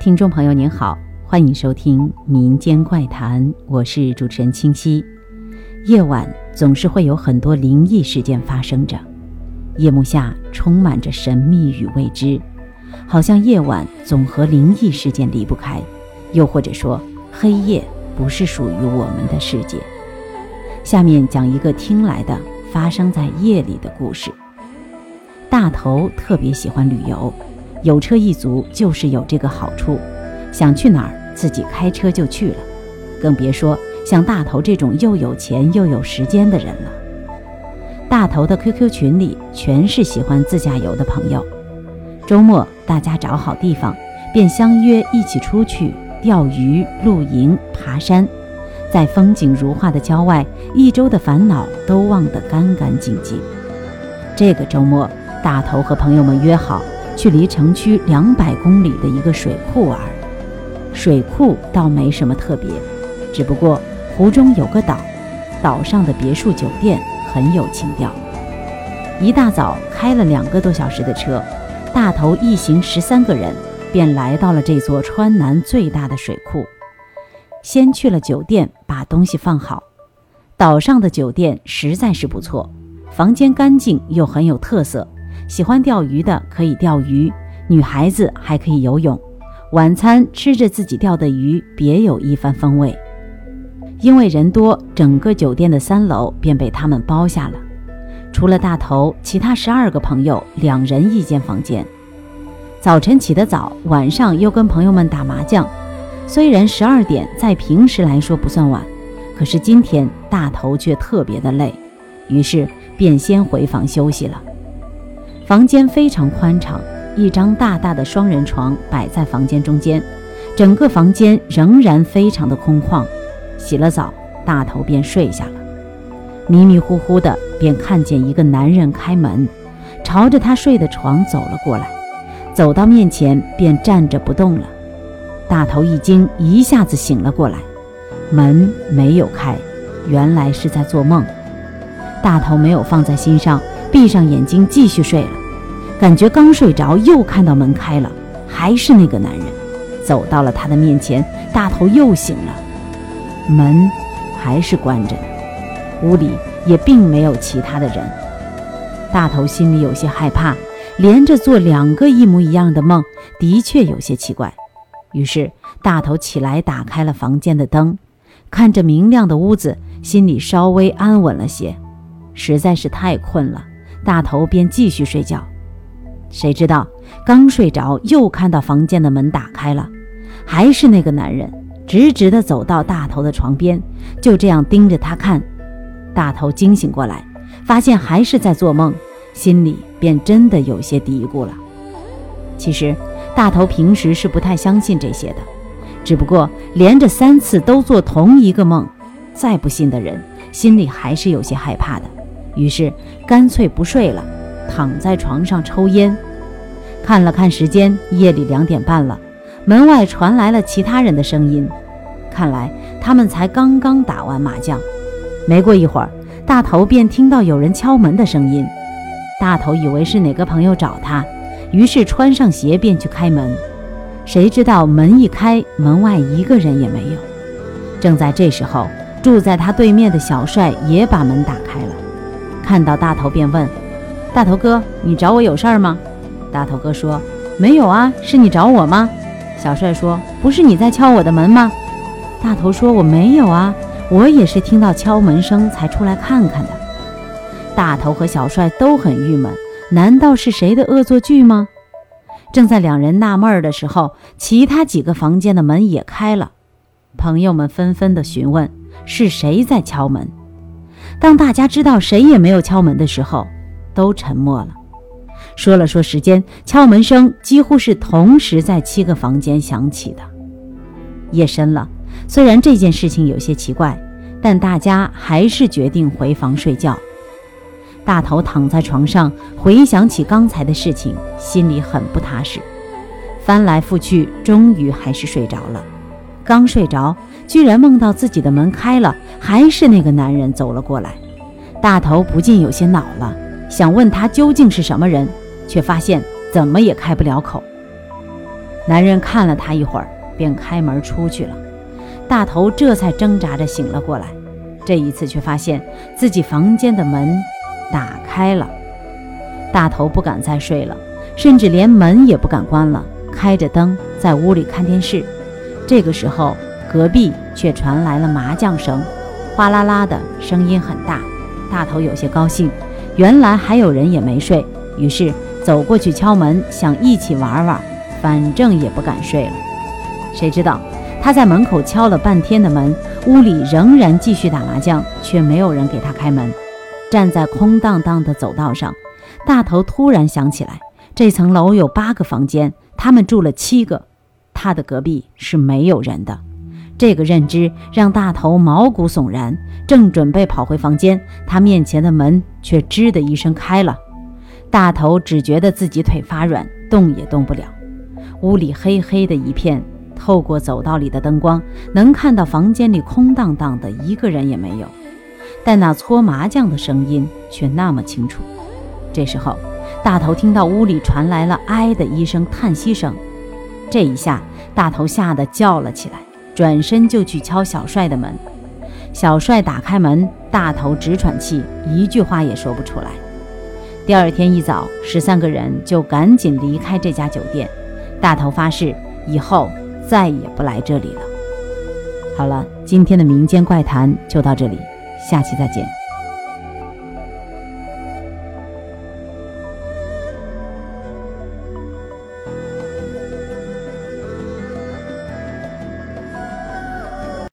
听众朋友您好，欢迎收听《民间怪谈》，我是主持人清溪。夜晚总是会有很多灵异事件发生着，夜幕下充满着神秘与未知，好像夜晚总和灵异事件离不开，又或者说黑夜不是属于我们的世界。下面讲一个听来的发生在夜里的故事。大头特别喜欢旅游。有车一族就是有这个好处，想去哪儿自己开车就去了，更别说像大头这种又有钱又有时间的人了。大头的 QQ 群里全是喜欢自驾游的朋友，周末大家找好地方，便相约一起出去钓鱼、露营、爬山，在风景如画的郊外，一周的烦恼都忘得干干净净。这个周末，大头和朋友们约好。去离城区两百公里的一个水库玩，水库倒没什么特别，只不过湖中有个岛，岛上的别墅酒店很有情调。一大早开了两个多小时的车，大头一行十三个人便来到了这座川南最大的水库。先去了酒店，把东西放好。岛上的酒店实在是不错，房间干净又很有特色。喜欢钓鱼的可以钓鱼，女孩子还可以游泳。晚餐吃着自己钓的鱼，别有一番风味。因为人多，整个酒店的三楼便被他们包下了。除了大头，其他十二个朋友两人一间房间。早晨起得早，晚上又跟朋友们打麻将。虽然十二点在平时来说不算晚，可是今天大头却特别的累，于是便先回房休息了。房间非常宽敞，一张大大的双人床摆在房间中间，整个房间仍然非常的空旷。洗了澡，大头便睡下了。迷迷糊糊的，便看见一个男人开门，朝着他睡的床走了过来，走到面前便站着不动了。大头一惊，一下子醒了过来，门没有开，原来是在做梦。大头没有放在心上，闭上眼睛继续睡了。感觉刚睡着，又看到门开了，还是那个男人，走到了他的面前。大头又醒了，门还是关着的，屋里也并没有其他的人。大头心里有些害怕，连着做两个一模一样的梦，的确有些奇怪。于是大头起来，打开了房间的灯，看着明亮的屋子，心里稍微安稳了些。实在是太困了，大头便继续睡觉。谁知道刚睡着，又看到房间的门打开了，还是那个男人，直直地走到大头的床边，就这样盯着他看。大头惊醒过来，发现还是在做梦，心里便真的有些嘀咕了。其实大头平时是不太相信这些的，只不过连着三次都做同一个梦，再不信的人心里还是有些害怕的，于是干脆不睡了。躺在床上抽烟，看了看时间，夜里两点半了。门外传来了其他人的声音，看来他们才刚刚打完麻将。没过一会儿，大头便听到有人敲门的声音。大头以为是哪个朋友找他，于是穿上鞋便去开门。谁知道门一开，门外一个人也没有。正在这时候，住在他对面的小帅也把门打开了，看到大头便问。大头哥，你找我有事儿吗？大头哥说：“没有啊，是你找我吗？”小帅说：“不是你在敲我的门吗？”大头说：“我没有啊，我也是听到敲门声才出来看看的。”大头和小帅都很郁闷，难道是谁的恶作剧吗？正在两人纳闷的时候，其他几个房间的门也开了，朋友们纷纷的询问是谁在敲门。当大家知道谁也没有敲门的时候，都沉默了，说了说时间，敲门声几乎是同时在七个房间响起的。夜深了，虽然这件事情有些奇怪，但大家还是决定回房睡觉。大头躺在床上，回想起刚才的事情，心里很不踏实，翻来覆去，终于还是睡着了。刚睡着，居然梦到自己的门开了，还是那个男人走了过来。大头不禁有些恼了。想问他究竟是什么人，却发现怎么也开不了口。男人看了他一会儿，便开门出去了。大头这才挣扎着醒了过来，这一次却发现自己房间的门打开了。大头不敢再睡了，甚至连门也不敢关了，开着灯在屋里看电视。这个时候，隔壁却传来了麻将声，哗啦啦的声音很大。大头有些高兴，原来还有人也没睡，于是走过去敲门，想一起玩玩，反正也不敢睡了。谁知道他在门口敲了半天的门，屋里仍然继续打麻将，却没有人给他开门。站在空荡荡的走道上，大头突然想起来，这层楼有八个房间，他们住了七个。他的隔壁是没有人的，这个认知让大头毛骨悚然。正准备跑回房间，他面前的门却吱的一声开了。大头只觉得自己腿发软，动也动不了。屋里黑黑的一片，透过走道里的灯光，能看到房间里空荡荡的，一个人也没有。但那搓麻将的声音却那么清楚。这时候，大头听到屋里传来了“唉”的一声叹息声。这一下，大头吓得叫了起来，转身就去敲小帅的门。小帅打开门，大头直喘气，一句话也说不出来。第二天一早，十三个人就赶紧离开这家酒店。大头发誓以后再也不来这里了。好了，今天的民间怪谈就到这里，下期再见。